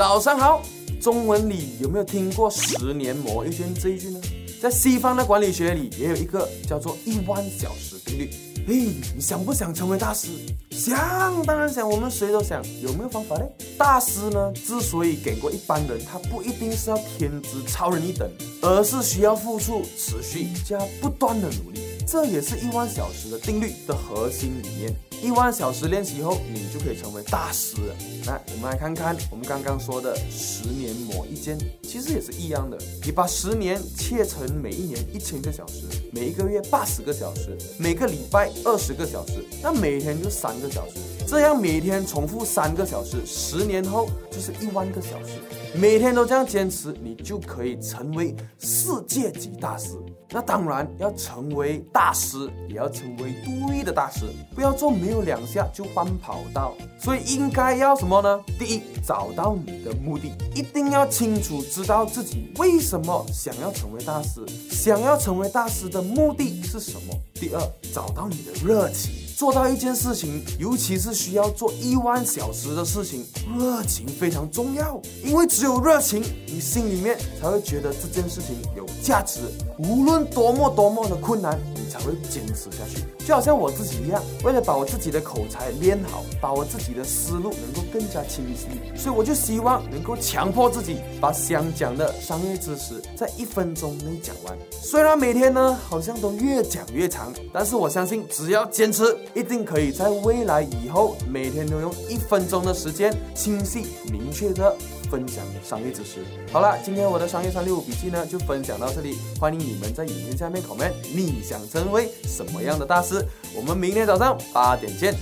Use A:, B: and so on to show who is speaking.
A: 早上好。中文里有没有听过“十年磨一剑”这一句呢？在西方的管理学里，也有一个叫做“一万小时定律”。嘿，你想不想成为大师？想，当然想。我们谁都想。有没有方法嘞？大师呢，之所以给过一般人，他不一定是要天资超人一等，而是需要付出、持续加不断的努力。这也是一万小时的定律的核心理念。一万小时练习后，你就可以成为大师了。来，我们来看看我们刚刚说的十年磨一剑，其实也是一样的。你把十年切成每一年一千个小时，每一个月八十个小时，每个礼拜二十个小时，那每天就三个小时。这样每天重复三个小时，十年后就是一万个小时。每天都这样坚持，你就可以成为世界级大师。那当然要成为大师，也要成为对的大师，不要做没有两下就换跑道。所以应该要什么呢？第一，找到你的目的，一定要清楚知道自己为什么想要成为大师，想要成为大师的的目的是什么。第二，找到你的热情。做到一件事情，尤其是需要做一万小时的事情，热情非常重要。因为只有热情，你心里面才会觉得这件事情有价值。无论多么多么的困难，你才会坚持下去。就好像我自己一样，为了把我自己的口才练好，把我自己的思路能够更加清晰，所以我就希望能够强迫自己把想讲的商业知识在一分钟内讲完。虽然每天呢好像都越讲越长，但是我相信只要坚持。一定可以在未来以后每天都用一分钟的时间清晰明确的分享商业知识。好了，今天我的商业三六五笔记呢就分享到这里，欢迎你们在影片下面 comment，你想成为什么样的大师？我们明天早上八点见。